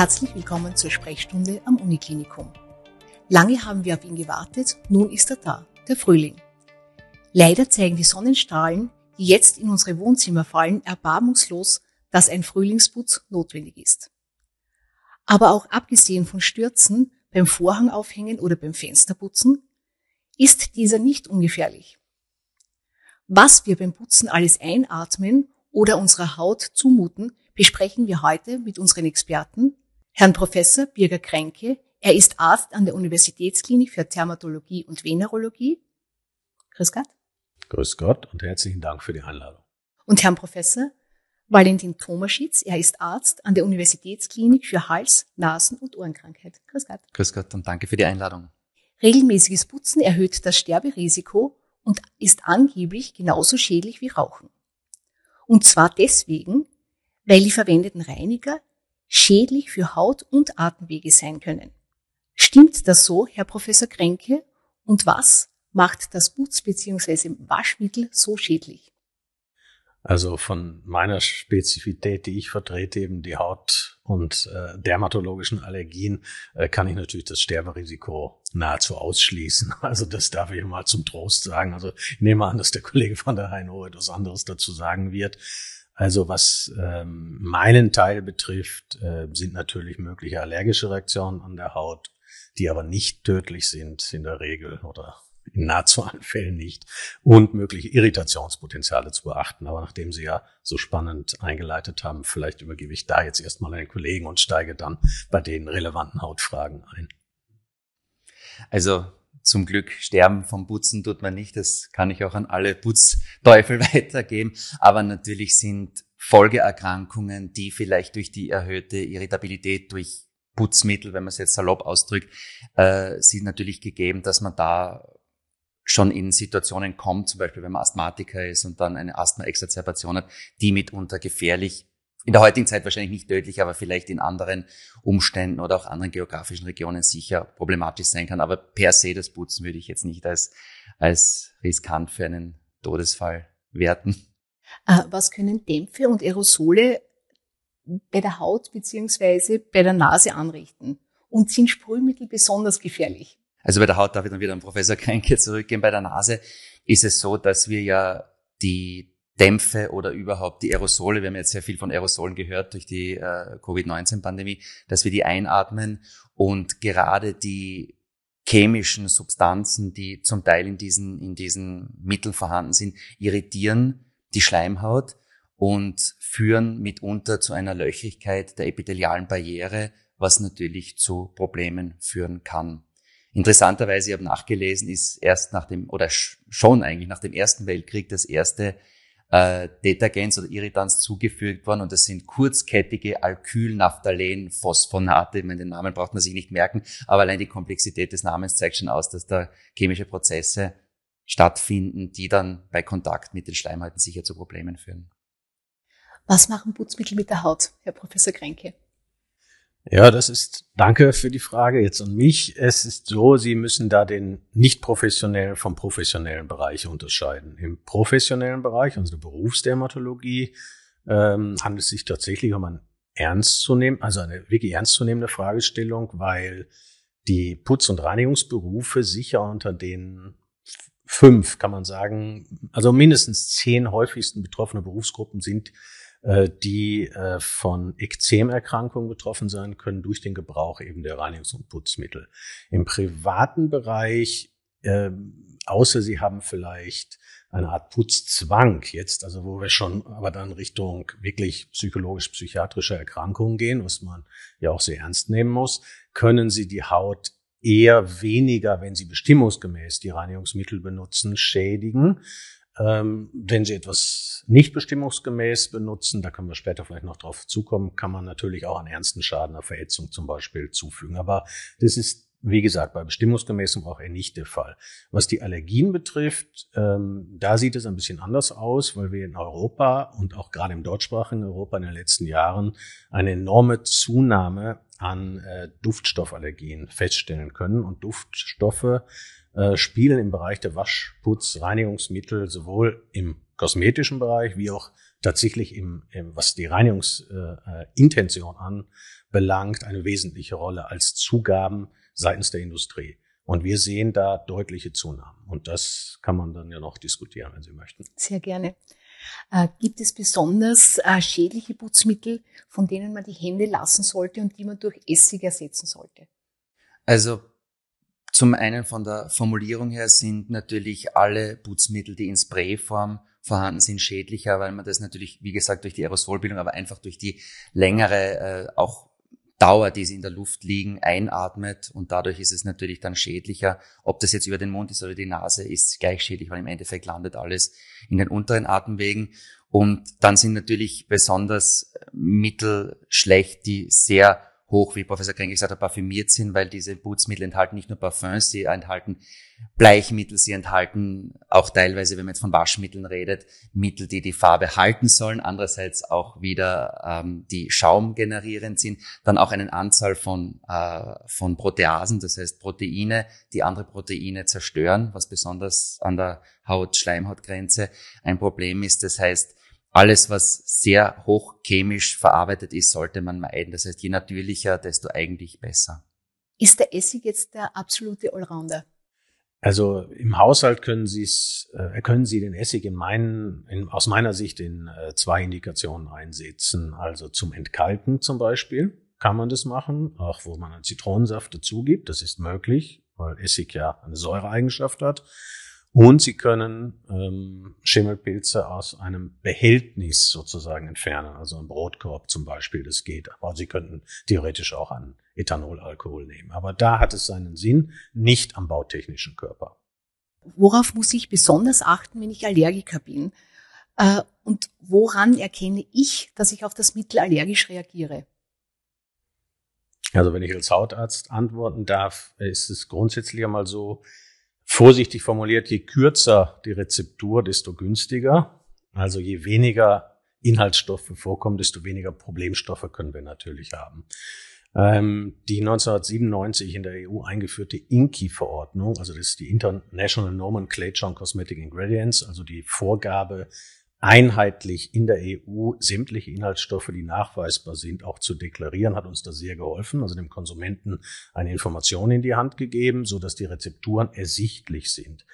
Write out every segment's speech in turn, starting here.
Herzlich willkommen zur Sprechstunde am Uniklinikum. Lange haben wir auf ihn gewartet, nun ist er da, der Frühling. Leider zeigen die Sonnenstrahlen, die jetzt in unsere Wohnzimmer fallen, erbarmungslos, dass ein Frühlingsputz notwendig ist. Aber auch abgesehen von Stürzen beim Vorhang aufhängen oder beim Fensterputzen, ist dieser nicht ungefährlich. Was wir beim Putzen alles einatmen oder unserer Haut zumuten, besprechen wir heute mit unseren Experten, Herrn Professor Birger Kränke. Er ist Arzt an der Universitätsklinik für Dermatologie und Venerologie. Grüß Gott. Grüß Gott und herzlichen Dank für die Einladung. Und Herrn Professor Valentin Tomaschitz. Er ist Arzt an der Universitätsklinik für Hals-, Nasen- und Ohrenkrankheit. Grüß Gott. Grüß Gott und danke für die Einladung. Regelmäßiges Putzen erhöht das Sterberisiko und ist angeblich genauso schädlich wie Rauchen. Und zwar deswegen, weil die verwendeten Reiniger schädlich für Haut und Atemwege sein können. Stimmt das so, Herr Professor Kränke? Und was macht das Putz- bzw. Waschmittel so schädlich? Also von meiner Spezifität, die ich vertrete, eben die Haut- und äh, dermatologischen Allergien, äh, kann ich natürlich das Sterberisiko nahezu ausschließen. Also das darf ich mal zum Trost sagen. Also ich nehme an, dass der Kollege von der HNO etwas anderes dazu sagen wird. Also was ähm, meinen Teil betrifft, äh, sind natürlich mögliche allergische Reaktionen an der Haut, die aber nicht tödlich sind in der Regel oder in nahezu allen Fällen nicht und mögliche Irritationspotenziale zu beachten. Aber nachdem Sie ja so spannend eingeleitet haben, vielleicht übergebe ich da jetzt erstmal einen Kollegen und steige dann bei den relevanten Hautfragen ein. Also zum Glück sterben vom Putzen tut man nicht. Das kann ich auch an alle Putzteufel weitergeben. Aber natürlich sind Folgeerkrankungen, die vielleicht durch die erhöhte Irritabilität durch Putzmittel, wenn man es jetzt salopp ausdrückt, äh, sind natürlich gegeben, dass man da schon in Situationen kommt, zum Beispiel wenn man Asthmatiker ist und dann eine Asthma-Exazerbation hat, die mitunter gefährlich in der heutigen Zeit wahrscheinlich nicht tödlich, aber vielleicht in anderen Umständen oder auch anderen geografischen Regionen sicher problematisch sein kann. Aber per se das Putzen würde ich jetzt nicht als, als riskant für einen Todesfall werten. Äh, was können Dämpfe und Aerosole bei der Haut beziehungsweise bei der Nase anrichten? Und sind Sprühmittel besonders gefährlich? Also bei der Haut darf ich dann wieder an Professor Kränke zurückgehen. Bei der Nase ist es so, dass wir ja die Dämpfe oder überhaupt die Aerosole, wir haben jetzt sehr viel von Aerosolen gehört durch die äh, Covid-19-Pandemie, dass wir die einatmen und gerade die chemischen Substanzen, die zum Teil in diesen, in diesen Mitteln vorhanden sind, irritieren die Schleimhaut und führen mitunter zu einer Löchrigkeit der epithelialen Barriere, was natürlich zu Problemen führen kann. Interessanterweise, ich habe nachgelesen, ist erst nach dem, oder schon eigentlich nach dem Ersten Weltkrieg das erste äh, Detagens oder Irritants zugefügt worden und das sind kurzkettige Alkyl-Naphthalen-Phosphonate. Ich meine, den Namen braucht man sich nicht merken, aber allein die Komplexität des Namens zeigt schon aus, dass da chemische Prozesse stattfinden, die dann bei Kontakt mit den Schleimhäuten sicher zu Problemen führen. Was machen Putzmittel mit der Haut, Herr Professor Kränke? Ja, das ist, danke für die Frage jetzt an mich. Es ist so, Sie müssen da den nicht professionellen vom professionellen Bereich unterscheiden. Im professionellen Bereich, der Berufsdermatologie, ähm, handelt es sich tatsächlich um ein ernst also eine wirklich ernstzunehmende Fragestellung, weil die Putz- und Reinigungsberufe sicher unter den fünf, kann man sagen, also mindestens zehn häufigsten betroffene Berufsgruppen sind, die äh, von Ekzemerkrankungen betroffen sein können durch den Gebrauch eben der Reinigungs- und Putzmittel. Im privaten Bereich, äh, außer Sie haben vielleicht eine Art Putzzwang jetzt, also wo wir schon aber dann Richtung wirklich psychologisch-psychiatrische Erkrankungen gehen, was man ja auch sehr ernst nehmen muss, können Sie die Haut eher weniger, wenn Sie bestimmungsgemäß die Reinigungsmittel benutzen, schädigen wenn Sie etwas nicht bestimmungsgemäß benutzen, da können wir später vielleicht noch drauf zukommen, kann man natürlich auch einen ernsten Schaden, einer Verätzung zum Beispiel zufügen. Aber das ist wie gesagt, bei bestimmungsgemäßem auch eher nicht der Fall. Was die Allergien betrifft, ähm, da sieht es ein bisschen anders aus, weil wir in Europa und auch gerade im deutschsprachigen Europa in den letzten Jahren eine enorme Zunahme an äh, Duftstoffallergien feststellen können. Und Duftstoffe äh, spielen im Bereich der Waschputz, Reinigungsmittel sowohl im kosmetischen Bereich wie auch tatsächlich im, im was die Reinigungsintention äh, anbelangt, eine wesentliche Rolle als Zugaben seitens der Industrie. Und wir sehen da deutliche Zunahmen. Und das kann man dann ja noch diskutieren, wenn Sie möchten. Sehr gerne. Äh, gibt es besonders äh, schädliche Putzmittel, von denen man die Hände lassen sollte und die man durch Essig ersetzen sollte? Also zum einen von der Formulierung her sind natürlich alle Putzmittel, die in Sprayform vorhanden sind, schädlicher, weil man das natürlich, wie gesagt, durch die Aerosolbildung, aber einfach durch die längere, äh, auch Dauer, die sie in der Luft liegen, einatmet und dadurch ist es natürlich dann schädlicher. Ob das jetzt über den Mund ist oder die Nase, ist gleich schädlich, weil im Endeffekt landet alles in den unteren Atemwegen. Und dann sind natürlich besonders Mittel schlecht, die sehr hoch, wie Professor Krenk gesagt hat, parfümiert sind, weil diese Putzmittel enthalten nicht nur Parfums, sie enthalten Bleichmittel, sie enthalten auch teilweise, wenn man jetzt von Waschmitteln redet, Mittel, die die Farbe halten sollen, andererseits auch wieder ähm, die Schaum generierend sind, dann auch eine Anzahl von, äh, von Proteasen, das heißt Proteine, die andere Proteine zerstören, was besonders an der Haut-Schleimhautgrenze ein Problem ist. Das heißt, alles, was sehr hochchemisch verarbeitet ist, sollte man meiden. Das heißt, je natürlicher, desto eigentlich besser. Ist der Essig jetzt der absolute Allrounder? Also im Haushalt können Sie es, äh, können Sie den Essig in meinen, in, aus meiner Sicht in äh, zwei Indikationen einsetzen. Also zum Entkalken zum Beispiel kann man das machen, auch wo man einen Zitronensaft dazu gibt. Das ist möglich, weil Essig ja eine Säureeigenschaft hat. Und sie können ähm, Schimmelpilze aus einem Behältnis sozusagen entfernen, also ein Brotkorb zum Beispiel, das geht. Aber sie könnten theoretisch auch an Ethanolalkohol nehmen. Aber da hat es seinen Sinn, nicht am bautechnischen Körper. Worauf muss ich besonders achten, wenn ich Allergiker bin? Äh, und woran erkenne ich, dass ich auf das Mittel allergisch reagiere? Also wenn ich als Hautarzt antworten darf, ist es grundsätzlich einmal so, Vorsichtig formuliert, je kürzer die Rezeptur, desto günstiger. Also je weniger Inhaltsstoffe vorkommen, desto weniger Problemstoffe können wir natürlich haben. Ähm, die 1997 in der EU eingeführte INCI-Verordnung, also das ist die International Nomenclature on Cosmetic Ingredients, also die Vorgabe, einheitlich in der EU sämtliche Inhaltsstoffe, die nachweisbar sind, auch zu deklarieren, hat uns da sehr geholfen, also dem Konsumenten eine Information in die Hand gegeben, so dass die Rezepturen ersichtlich sind.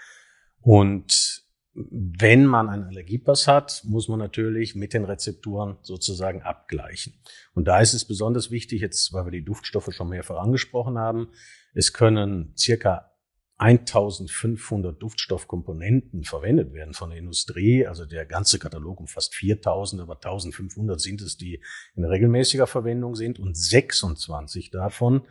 Und wenn man einen Allergiepass hat, muss man natürlich mit den Rezepturen sozusagen abgleichen. Und da ist es besonders wichtig, jetzt, weil wir die Duftstoffe schon mehrfach angesprochen haben, es können circa 1500 Duftstoffkomponenten verwendet werden von der Industrie. Also der ganze Katalog umfasst 4000, aber 1500 sind es, die in regelmäßiger Verwendung sind und 26 davon,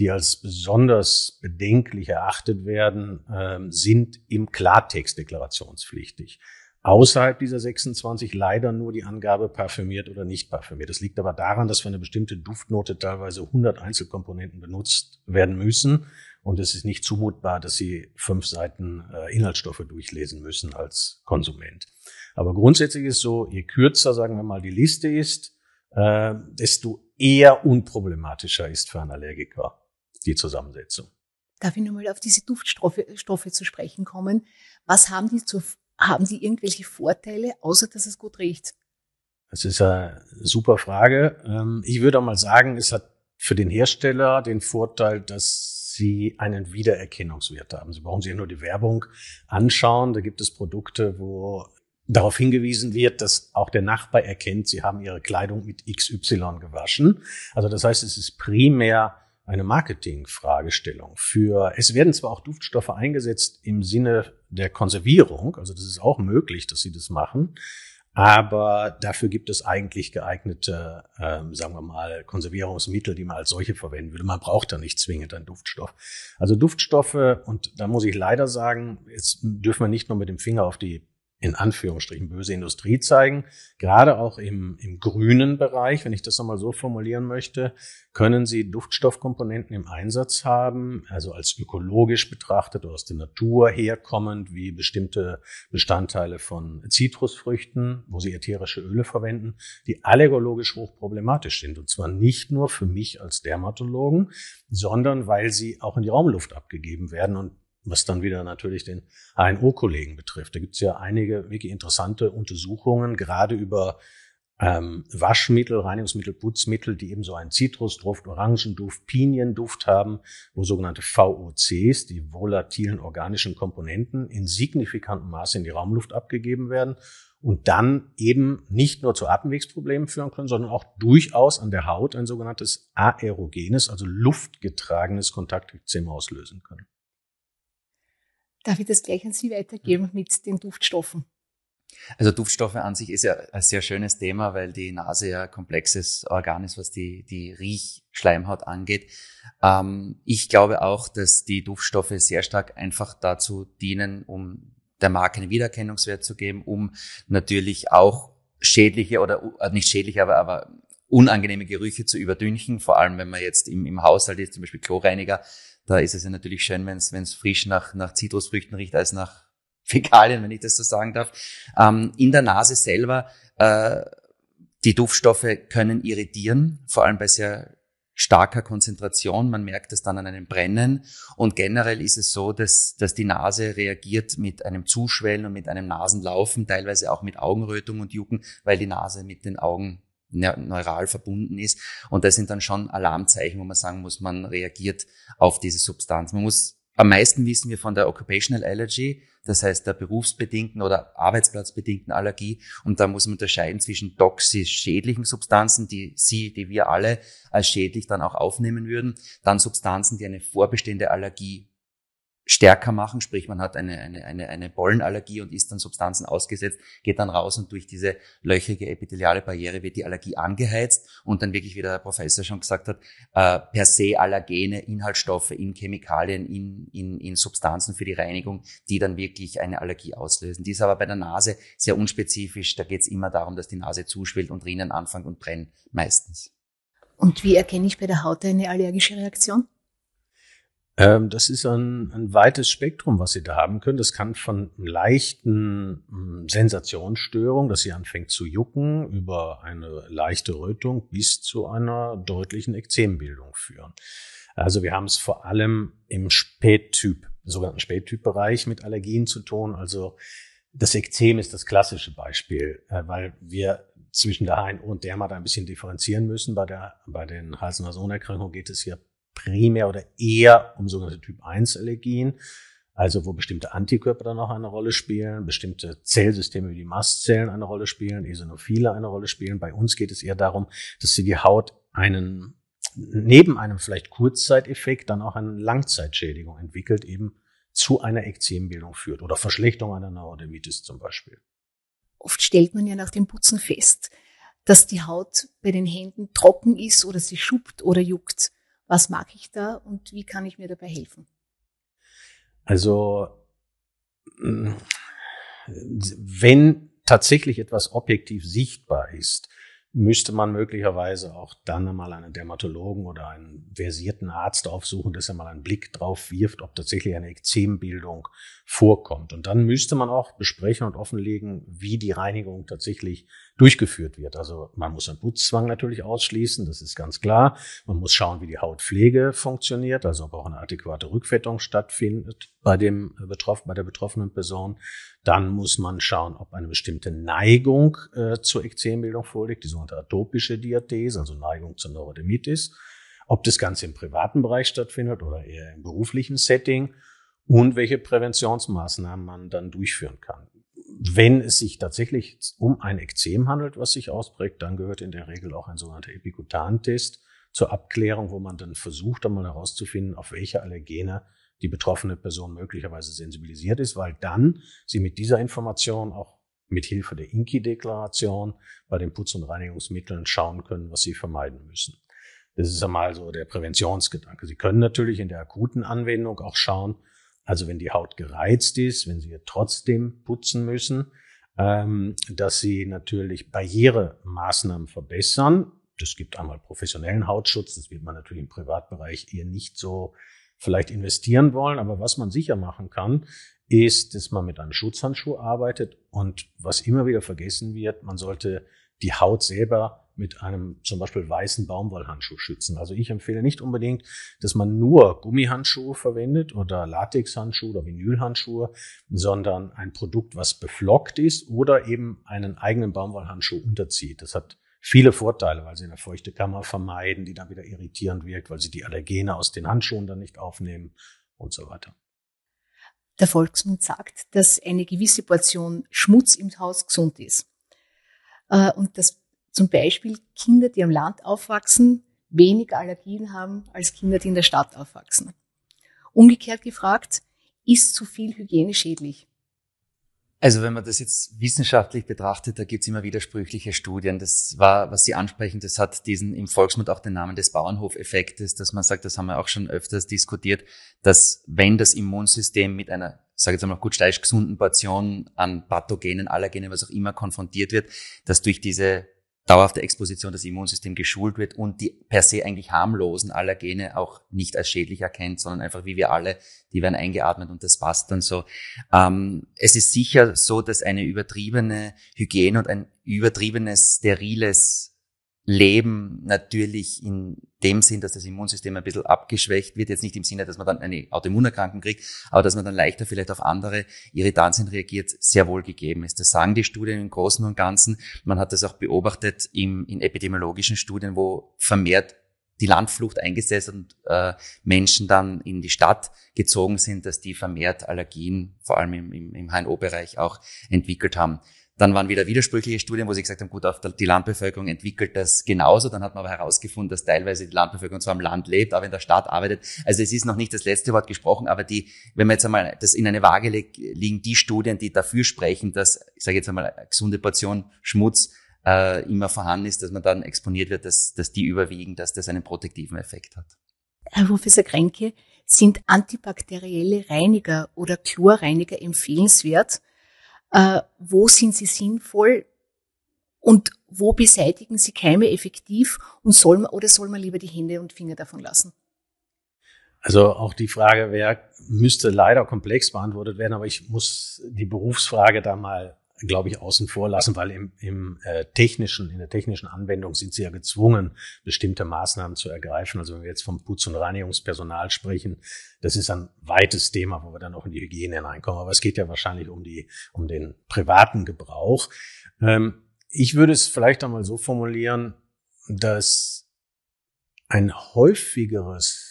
die als besonders bedenklich erachtet werden, ähm, sind im Klartext deklarationspflichtig. Außerhalb dieser 26 leider nur die Angabe parfümiert oder nicht parfümiert. Das liegt aber daran, dass für eine bestimmte Duftnote teilweise 100 Einzelkomponenten benutzt werden müssen und es ist nicht zumutbar, dass Sie fünf Seiten äh, Inhaltsstoffe durchlesen müssen als Konsument. Aber grundsätzlich ist so, je kürzer, sagen wir mal, die Liste ist, äh, desto eher unproblematischer ist für einen Allergiker die Zusammensetzung. Darf ich nochmal auf diese Duftstoffe Stoffe zu sprechen kommen? Was haben die zu, haben die irgendwelche Vorteile, außer dass es gut riecht? Das ist eine super Frage. Ähm, ich würde auch mal sagen, es hat für den Hersteller den Vorteil, dass Sie einen Wiedererkennungswert haben. Sie brauchen sich nur die Werbung anschauen. Da gibt es Produkte, wo darauf hingewiesen wird, dass auch der Nachbar erkennt, Sie haben Ihre Kleidung mit XY gewaschen. Also das heißt, es ist primär eine Marketingfragestellung. Für es werden zwar auch Duftstoffe eingesetzt im Sinne der Konservierung, also das ist auch möglich, dass sie das machen, aber dafür gibt es eigentlich geeignete, ähm, sagen wir mal, Konservierungsmittel, die man als solche verwenden würde. Man braucht da nicht zwingend einen Duftstoff. Also Duftstoffe, und da muss ich leider sagen, jetzt dürfen wir nicht nur mit dem Finger auf die in Anführungsstrichen böse Industrie zeigen. Gerade auch im, im grünen Bereich, wenn ich das einmal so formulieren möchte, können Sie Duftstoffkomponenten im Einsatz haben, also als ökologisch betrachtet oder aus der Natur herkommend, wie bestimmte Bestandteile von Zitrusfrüchten, wo Sie ätherische Öle verwenden, die allergologisch hochproblematisch sind. Und zwar nicht nur für mich als Dermatologen, sondern weil sie auch in die Raumluft abgegeben werden und was dann wieder natürlich den HNO-Kollegen betrifft. Da gibt es ja einige wirklich interessante Untersuchungen, gerade über ähm, Waschmittel, Reinigungsmittel, Putzmittel, die eben so einen Zitrusduft, Orangenduft, Pinienduft haben, wo sogenannte VOCs, die volatilen organischen Komponenten, in signifikantem Maße in die Raumluft abgegeben werden und dann eben nicht nur zu Atemwegsproblemen führen können, sondern auch durchaus an der Haut ein sogenanntes aerogenes, also luftgetragenes Kontaktekzem auslösen können. Darf ich das gleich an Sie weitergeben mit den Duftstoffen? Also Duftstoffe an sich ist ja ein sehr schönes Thema, weil die Nase ja ein komplexes Organ ist, was die, die Riechschleimhaut angeht. Ähm, ich glaube auch, dass die Duftstoffe sehr stark einfach dazu dienen, um der Marke einen Wiedererkennungswert zu geben, um natürlich auch schädliche oder äh, nicht schädliche, aber, aber unangenehme Gerüche zu überdünchen, vor allem wenn man jetzt im, im Haushalt ist, zum Beispiel Chlorreiniger, da ist es ja natürlich schön, wenn es frisch nach, nach Zitrusfrüchten riecht, als nach Fäkalien, wenn ich das so sagen darf. Ähm, in der Nase selber, äh, die Duftstoffe können irritieren, vor allem bei sehr starker Konzentration. Man merkt es dann an einem Brennen. Und generell ist es so, dass, dass die Nase reagiert mit einem Zuschwellen und mit einem Nasenlaufen, teilweise auch mit Augenrötung und Jucken, weil die Nase mit den Augen neural verbunden ist. Und das sind dann schon Alarmzeichen, wo man sagen muss, man reagiert auf diese Substanz. Man muss am meisten wissen wir von der Occupational Allergy, das heißt der berufsbedingten oder arbeitsplatzbedingten Allergie. Und da muss man unterscheiden zwischen toxisch schädlichen Substanzen, die Sie, die wir alle als schädlich dann auch aufnehmen würden, dann Substanzen, die eine vorbestehende Allergie stärker machen, sprich man hat eine, eine, eine, eine Pollenallergie und ist dann Substanzen ausgesetzt, geht dann raus und durch diese löchrige epitheliale Barriere wird die Allergie angeheizt und dann wirklich, wie der Professor schon gesagt hat, äh, per se allergene Inhaltsstoffe in Chemikalien, in, in, in Substanzen für die Reinigung, die dann wirklich eine Allergie auslösen. Die ist aber bei der Nase sehr unspezifisch, da geht es immer darum, dass die Nase zuschwillt und Rinnen anfängt und brennt meistens. Und wie erkenne ich bei der Haut eine allergische Reaktion? Ähm, das ist ein, ein weites Spektrum, was Sie da haben können. Das kann von leichten hm, Sensationsstörung, dass sie anfängt zu jucken, über eine leichte Rötung bis zu einer deutlichen Ekzembildung führen. Also wir haben es vor allem im Spättyp, sogenannten Spättyp-Bereich mit Allergien zu tun. Also das Ekzem ist das klassische Beispiel, äh, weil wir zwischen der HNO und Dermat ein bisschen differenzieren müssen. Bei, der, bei den Hals-Nasen-Erkrankungen geht es hier primär oder eher um sogenannte Typ-1-Allergien, also wo bestimmte Antikörper dann auch eine Rolle spielen, bestimmte Zellsysteme wie die Mastzellen eine Rolle spielen, Eosinophile eine Rolle spielen. Bei uns geht es eher darum, dass sie die Haut einen neben einem vielleicht Kurzzeiteffekt dann auch eine Langzeitschädigung entwickelt, eben zu einer Ekzembildung führt oder Verschlechterung einer Neurodermitis zum Beispiel. Oft stellt man ja nach dem Putzen fest, dass die Haut bei den Händen trocken ist oder sie schuppt oder juckt. Was mag ich da und wie kann ich mir dabei helfen? Also, mm, wenn tatsächlich etwas objektiv sichtbar ist, müsste man möglicherweise auch dann einmal einen Dermatologen oder einen versierten Arzt aufsuchen, dass er mal einen Blick drauf wirft, ob tatsächlich eine Ekzembildung vorkommt. Und dann müsste man auch besprechen und offenlegen, wie die Reinigung tatsächlich durchgeführt wird. Also man muss einen Putzzwang natürlich ausschließen, das ist ganz klar. Man muss schauen, wie die Hautpflege funktioniert, also ob auch eine adäquate Rückfettung stattfindet bei dem betroffen, bei der betroffenen Person. Dann muss man schauen, ob eine bestimmte Neigung äh, zur Ekzembildung vorliegt, die sogenannte atopische Diathese, also Neigung zur Neurodermitis. Ob das Ganze im privaten Bereich stattfindet oder eher im beruflichen Setting und welche Präventionsmaßnahmen man dann durchführen kann. Wenn es sich tatsächlich um ein Ekzem handelt, was sich ausprägt, dann gehört in der Regel auch ein sogenannter Epikutantest zur Abklärung, wo man dann versucht, einmal herauszufinden, auf welche Allergene die betroffene Person möglicherweise sensibilisiert ist, weil dann sie mit dieser Information auch mit Hilfe der Inki-Deklaration bei den Putz- und Reinigungsmitteln schauen können, was sie vermeiden müssen. Das ist einmal so der Präventionsgedanke. Sie können natürlich in der akuten Anwendung auch schauen, also wenn die Haut gereizt ist, wenn Sie trotzdem putzen müssen, ähm, dass sie natürlich Barrieremaßnahmen verbessern. Das gibt einmal professionellen Hautschutz, das wird man natürlich im Privatbereich eher nicht so vielleicht investieren wollen. Aber was man sicher machen kann, ist, dass man mit einem Schutzhandschuh arbeitet. Und was immer wieder vergessen wird, man sollte die Haut selber mit einem zum Beispiel weißen Baumwollhandschuh schützen. Also ich empfehle nicht unbedingt, dass man nur Gummihandschuhe verwendet oder Latexhandschuhe oder Vinylhandschuhe, sondern ein Produkt, was beflockt ist oder eben einen eigenen Baumwollhandschuh unterzieht. Das hat viele Vorteile, weil sie eine feuchte Kammer vermeiden, die dann wieder irritierend wirkt, weil sie die Allergene aus den Handschuhen dann nicht aufnehmen und so weiter. Der Volksmund sagt, dass eine gewisse Portion Schmutz im Haus gesund ist. Äh, und dass zum Beispiel Kinder, die am Land aufwachsen, weniger Allergien haben als Kinder, die in der Stadt aufwachsen. Umgekehrt gefragt, ist zu viel Hygiene schädlich? Also wenn man das jetzt wissenschaftlich betrachtet, da gibt's immer widersprüchliche Studien. Das war, was Sie ansprechen, das hat diesen im Volksmund auch den Namen des Bauernhofeffektes, dass man sagt, das haben wir auch schon öfters diskutiert, dass wenn das Immunsystem mit einer sage jetzt einmal gut steif gesunden Portion an Pathogenen, Allergenen, was auch immer konfrontiert wird, dass durch diese dauerhafte Exposition das Immunsystem geschult wird und die per se eigentlich harmlosen Allergene auch nicht als schädlich erkennt, sondern einfach wie wir alle, die werden eingeatmet und das passt dann so. Ähm, es ist sicher so, dass eine übertriebene Hygiene und ein übertriebenes, steriles Leben natürlich in dem Sinn, dass das Immunsystem ein bisschen abgeschwächt wird. Jetzt nicht im Sinne, dass man dann eine Autoimmunerkrankung kriegt, aber dass man dann leichter vielleicht auf andere Irritantien reagiert, sehr wohl gegeben ist. Das sagen die Studien im Großen und Ganzen. Man hat das auch beobachtet im, in epidemiologischen Studien, wo vermehrt die Landflucht eingesetzt und äh, Menschen dann in die Stadt gezogen sind, dass die vermehrt Allergien, vor allem im, im, im HNO-Bereich auch entwickelt haben. Dann waren wieder widersprüchliche Studien, wo sie gesagt haben, gut, auf die Landbevölkerung entwickelt das genauso. Dann hat man aber herausgefunden, dass teilweise die Landbevölkerung zwar am Land lebt, aber in der Stadt arbeitet. Also es ist noch nicht das letzte Wort gesprochen, aber die, wenn man jetzt einmal das in eine Waage legt, liegen die Studien, die dafür sprechen, dass, ich sage jetzt einmal, eine gesunde Portion Schmutz äh, immer vorhanden ist, dass man dann exponiert wird, dass, dass die überwiegen, dass das einen protektiven Effekt hat. Herr Professor Kränke, sind antibakterielle Reiniger oder Chlorreiniger empfehlenswert? Äh, wo sind sie sinnvoll und wo beseitigen sie Keime effektiv und soll man oder soll man lieber die Hände und Finger davon lassen? Also auch die Frage, wer müsste leider komplex beantwortet werden, aber ich muss die Berufsfrage da mal glaube ich, außen vor lassen, weil im, im äh, technischen, in der technischen Anwendung sind sie ja gezwungen, bestimmte Maßnahmen zu ergreifen. Also wenn wir jetzt vom Putz- und Reinigungspersonal sprechen, das ist ein weites Thema, wo wir dann auch in die Hygiene hineinkommen. Aber es geht ja wahrscheinlich um die, um den privaten Gebrauch. Ähm, ich würde es vielleicht einmal so formulieren, dass ein häufigeres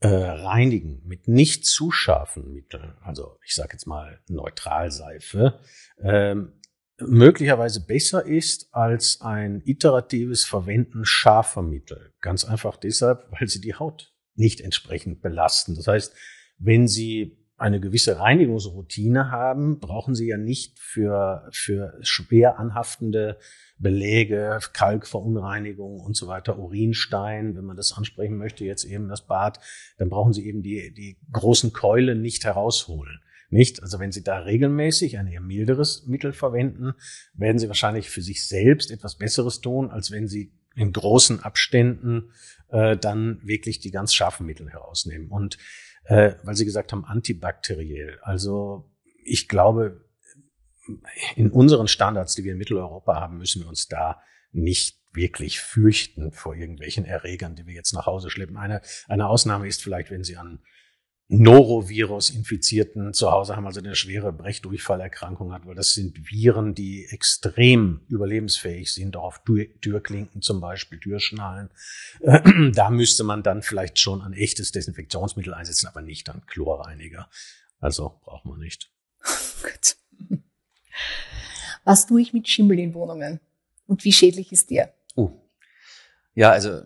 äh, reinigen mit nicht zu scharfen Mitteln, also ich sage jetzt mal Neutralseife, ähm, möglicherweise besser ist als ein iteratives Verwenden scharfer Mittel. Ganz einfach deshalb, weil sie die Haut nicht entsprechend belasten. Das heißt, wenn Sie eine gewisse Reinigungsroutine haben, brauchen Sie ja nicht für, für schwer anhaftende Belege, Kalkverunreinigung und so weiter, Urinstein, wenn man das ansprechen möchte, jetzt eben das Bad, dann brauchen Sie eben die, die großen Keulen nicht herausholen. Nicht? Also wenn Sie da regelmäßig ein eher milderes Mittel verwenden, werden Sie wahrscheinlich für sich selbst etwas Besseres tun, als wenn Sie in großen Abständen äh, dann wirklich die ganz scharfen Mittel herausnehmen. Und äh, weil Sie gesagt haben, antibakteriell. Also ich glaube, in unseren Standards, die wir in Mitteleuropa haben, müssen wir uns da nicht wirklich fürchten vor irgendwelchen Erregern, die wir jetzt nach Hause schleppen. Eine, eine Ausnahme ist vielleicht, wenn Sie an Norovirus-Infizierten zu Hause haben, also eine schwere Brechdurchfallerkrankung hat, weil das sind Viren, die extrem überlebensfähig sind, auch auf Türklinken zum Beispiel, Türschnallen. Da müsste man dann vielleicht schon ein echtes Desinfektionsmittel einsetzen, aber nicht an Chlorreiniger. Also braucht man nicht. Gut. Was tue ich mit Schimmel in Wohnungen? Und wie schädlich ist der? Uh. Ja, also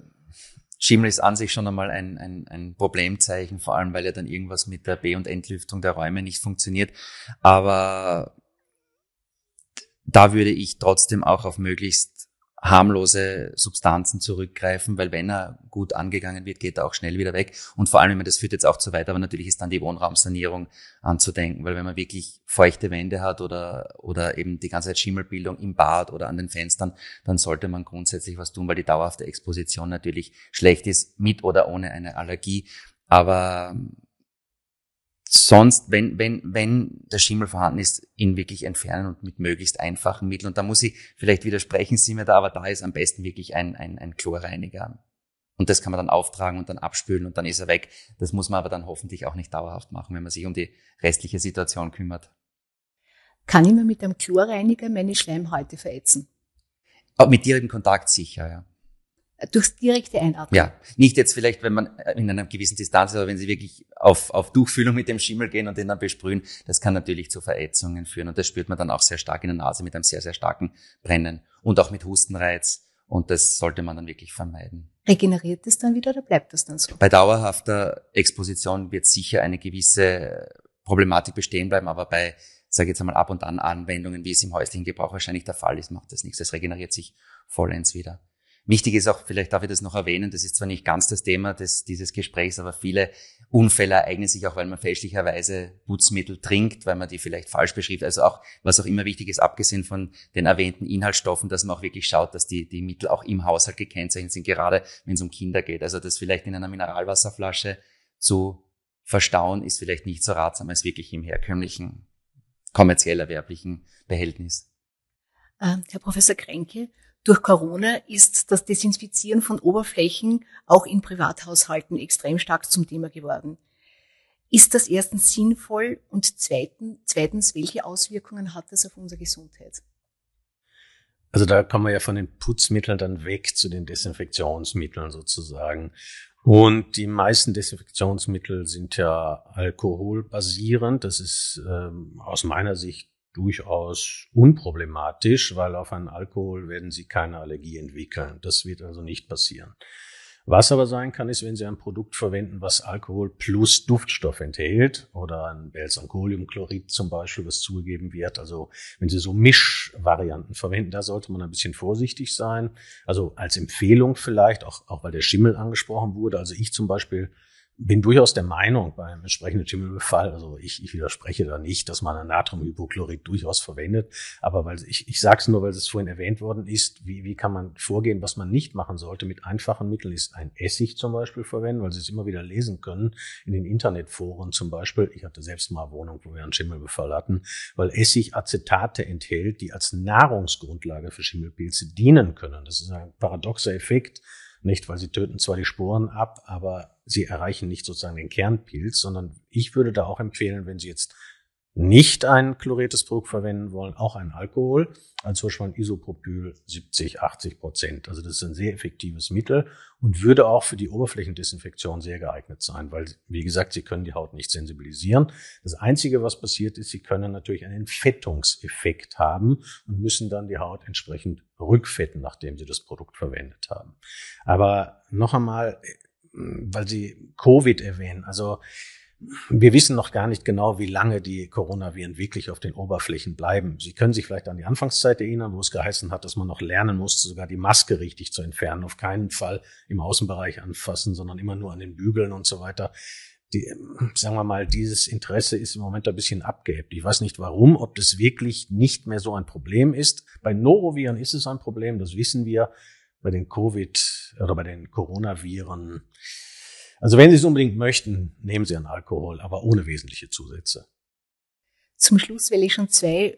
Schimmel ist an sich schon einmal ein, ein, ein Problemzeichen, vor allem weil ja dann irgendwas mit der B- und Entlüftung der Räume nicht funktioniert. Aber da würde ich trotzdem auch auf möglichst harmlose Substanzen zurückgreifen, weil wenn er gut angegangen wird, geht er auch schnell wieder weg. Und vor allem, das führt jetzt auch zu weit, aber natürlich ist dann die Wohnraumsanierung anzudenken, weil wenn man wirklich feuchte Wände hat oder, oder eben die ganze Zeit Schimmelbildung im Bad oder an den Fenstern, dann sollte man grundsätzlich was tun, weil die dauerhafte Exposition natürlich schlecht ist, mit oder ohne eine Allergie. Aber sonst, wenn, wenn, wenn der Schimmel vorhanden ist, ihn wirklich entfernen und mit möglichst einfachen Mitteln. Und da muss ich vielleicht widersprechen, Sie mir da, aber da ist am besten wirklich ein, ein, ein Chlorreiniger. Und das kann man dann auftragen und dann abspülen und dann ist er weg. Das muss man aber dann hoffentlich auch nicht dauerhaft machen, wenn man sich um die restliche Situation kümmert. Kann ich mir mit einem Chlorreiniger meine Schleimhäute verätzen? Mit direktem Kontakt sicher, ja. Durchs direkte Einatmen. Ja, nicht jetzt vielleicht, wenn man in einer gewissen Distanz ist, aber wenn Sie wirklich auf, auf Tuchfühlung mit dem Schimmel gehen und den dann besprühen, das kann natürlich zu Verätzungen führen und das spürt man dann auch sehr stark in der Nase mit einem sehr, sehr starken Brennen und auch mit Hustenreiz und das sollte man dann wirklich vermeiden. Regeneriert es dann wieder oder bleibt das dann so? Bei dauerhafter Exposition wird sicher eine gewisse Problematik bestehen bleiben, aber bei, sage ich jetzt einmal, ab und an Anwendungen, wie es im häuslichen Gebrauch wahrscheinlich der Fall ist, macht das nichts. Es regeneriert sich vollends wieder. Wichtig ist auch, vielleicht darf ich das noch erwähnen, das ist zwar nicht ganz das Thema des, dieses Gesprächs, aber viele Unfälle ereignen sich auch, weil man fälschlicherweise Putzmittel trinkt, weil man die vielleicht falsch beschrieben. Also auch, was auch immer wichtig ist, abgesehen von den erwähnten Inhaltsstoffen, dass man auch wirklich schaut, dass die, die Mittel auch im Haushalt gekennzeichnet sind, gerade wenn es um Kinder geht. Also das vielleicht in einer Mineralwasserflasche zu verstauen, ist vielleicht nicht so ratsam als wirklich im herkömmlichen, kommerziell erwerblichen Behältnis. Äh, Herr Professor Kränke, durch Corona ist das Desinfizieren von Oberflächen auch in Privathaushalten extrem stark zum Thema geworden. Ist das erstens sinnvoll und zweitens, welche Auswirkungen hat das auf unsere Gesundheit? Also da kommen wir ja von den Putzmitteln dann weg zu den Desinfektionsmitteln sozusagen. Und die meisten Desinfektionsmittel sind ja alkoholbasierend. Das ist ähm, aus meiner Sicht durchaus unproblematisch, weil auf einen Alkohol werden Sie keine Allergie entwickeln. Das wird also nicht passieren. Was aber sein kann, ist, wenn Sie ein Produkt verwenden, was Alkohol plus Duftstoff enthält oder ein Belsancoliumchlorid zum Beispiel, was zugegeben wird. Also wenn Sie so Mischvarianten verwenden, da sollte man ein bisschen vorsichtig sein. Also als Empfehlung vielleicht, auch, auch weil der Schimmel angesprochen wurde. Also ich zum Beispiel bin durchaus der Meinung beim entsprechenden Schimmelbefall, also ich, ich widerspreche da nicht, dass man ein Natriumhypochlorid durchaus verwendet, aber weil ich, ich sage es nur, weil es vorhin erwähnt worden ist, wie, wie kann man vorgehen, was man nicht machen sollte mit einfachen Mitteln, ist ein Essig zum Beispiel verwenden, weil Sie es immer wieder lesen können, in den Internetforen zum Beispiel. Ich hatte selbst mal eine Wohnung, wo wir einen Schimmelbefall hatten, weil Essig Acetate enthält, die als Nahrungsgrundlage für Schimmelpilze dienen können. Das ist ein paradoxer Effekt, nicht, weil sie töten zwar die Sporen ab, aber sie erreichen nicht sozusagen den Kernpilz, sondern ich würde da auch empfehlen, wenn Sie jetzt nicht ein chloriertes Produkt verwenden wollen, auch ein Alkohol, also zum Beispiel ein Isopropyl 70, 80 Prozent. Also das ist ein sehr effektives Mittel und würde auch für die Oberflächendesinfektion sehr geeignet sein, weil, wie gesagt, Sie können die Haut nicht sensibilisieren. Das Einzige, was passiert ist, Sie können natürlich einen Fettungseffekt haben und müssen dann die Haut entsprechend rückfetten, nachdem Sie das Produkt verwendet haben. Aber noch einmal, weil Sie Covid erwähnen, also wir wissen noch gar nicht genau, wie lange die Coronaviren wirklich auf den Oberflächen bleiben. Sie können sich vielleicht an die Anfangszeit erinnern, wo es geheißen hat, dass man noch lernen musste, sogar die Maske richtig zu entfernen. Auf keinen Fall im Außenbereich anfassen, sondern immer nur an den Bügeln und so weiter. Die, sagen wir mal, dieses Interesse ist im Moment ein bisschen abgehebt. Ich weiß nicht warum, ob das wirklich nicht mehr so ein Problem ist. Bei Noroviren ist es ein Problem, das wissen wir. Bei den Covid oder bei den Coronaviren also wenn Sie es unbedingt möchten, nehmen Sie einen Alkohol, aber ohne wesentliche Zusätze. Zum Schluss, weil ich schon zwei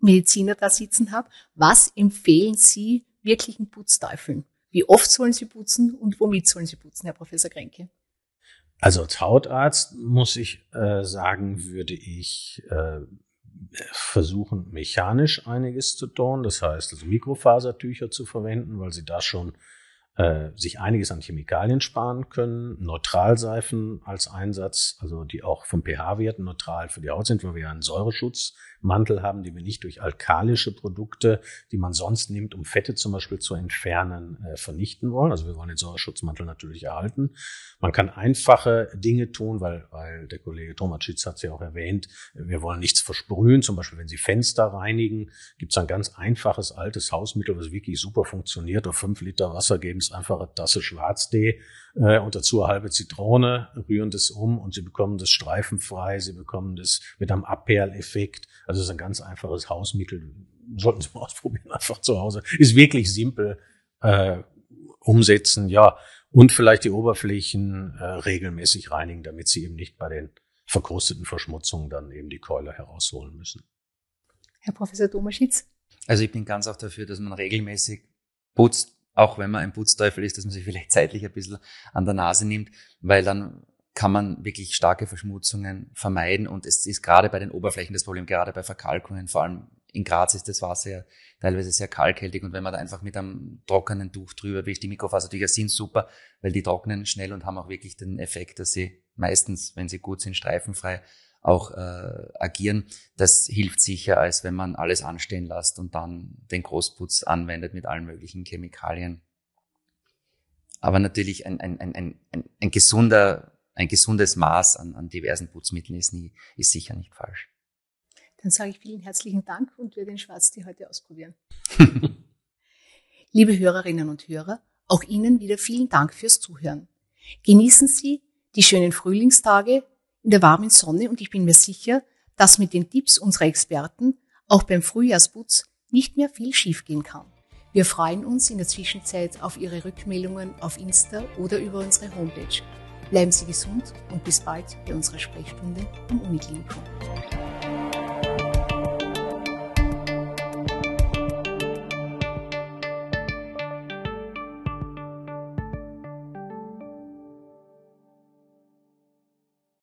Mediziner da sitzen habe, was empfehlen Sie wirklichen Putzteufeln? Wie oft sollen sie putzen und womit sollen sie putzen, Herr Professor Kränke? Also als Hautarzt muss ich äh, sagen, würde ich äh, versuchen, mechanisch einiges zu tun. Das heißt, also Mikrofasertücher zu verwenden, weil sie da schon äh, sich einiges an Chemikalien sparen können, Neutralseifen als Einsatz, also die auch vom pH-Wert neutral für die Haut sind, weil wir einen Säureschutzmantel haben, den wir nicht durch alkalische Produkte, die man sonst nimmt, um Fette zum Beispiel zu entfernen, äh, vernichten wollen. Also wir wollen den Säureschutzmantel natürlich erhalten. Man kann einfache Dinge tun, weil, weil der Kollege Tomatschitz hat es ja auch erwähnt, wir wollen nichts versprühen. Zum Beispiel, wenn Sie Fenster reinigen, gibt es ein ganz einfaches altes Hausmittel, was wirklich super funktioniert. Auf fünf Liter Wasser geben es einfach eine Tasse Schwarztee äh, und dazu eine halbe Zitrone, rühren das um und sie bekommen das streifenfrei, sie bekommen das mit einem Abperleffekt. Also es ist ein ganz einfaches Hausmittel. Sollten Sie mal ausprobieren, einfach zu Hause. Ist wirklich simpel äh, umsetzen, ja. Und vielleicht die Oberflächen äh, regelmäßig reinigen, damit sie eben nicht bei den verkrusteten Verschmutzungen dann eben die Keule herausholen müssen. Herr Professor Domaschitz? Also ich bin ganz auch dafür, dass man regelmäßig putzt, auch wenn man ein Putzteufel ist, dass man sich vielleicht zeitlich ein bisschen an der Nase nimmt, weil dann kann man wirklich starke Verschmutzungen vermeiden. Und es ist gerade bei den Oberflächen das Problem, gerade bei Verkalkungen, vor allem in Graz ist das Wasser ja teilweise sehr kalkhaltig. Und wenn man da einfach mit einem trockenen Tuch drüber wischt, die Mikrofasertücher sind super, weil die trocknen schnell und haben auch wirklich den Effekt, dass sie meistens, wenn sie gut sind, streifenfrei auch äh, agieren. Das hilft sicher, als wenn man alles anstehen lässt und dann den Großputz anwendet mit allen möglichen Chemikalien. Aber natürlich ein, ein, ein, ein, ein gesunder, ein gesundes Maß an, an diversen Putzmitteln ist, nie, ist sicher nicht falsch. Dann sage ich vielen herzlichen Dank und werde den Schwarztee heute ausprobieren. Liebe Hörerinnen und Hörer, auch Ihnen wieder vielen Dank fürs Zuhören. Genießen Sie die schönen Frühlingstage in der warmen Sonne und ich bin mir sicher, dass mit den Tipps unserer Experten auch beim Frühjahrsputz nicht mehr viel schiefgehen kann. Wir freuen uns in der Zwischenzeit auf Ihre Rückmeldungen auf Insta oder über unsere Homepage. Bleiben Sie gesund und bis bald bei unserer Sprechstunde am Uniklinikum.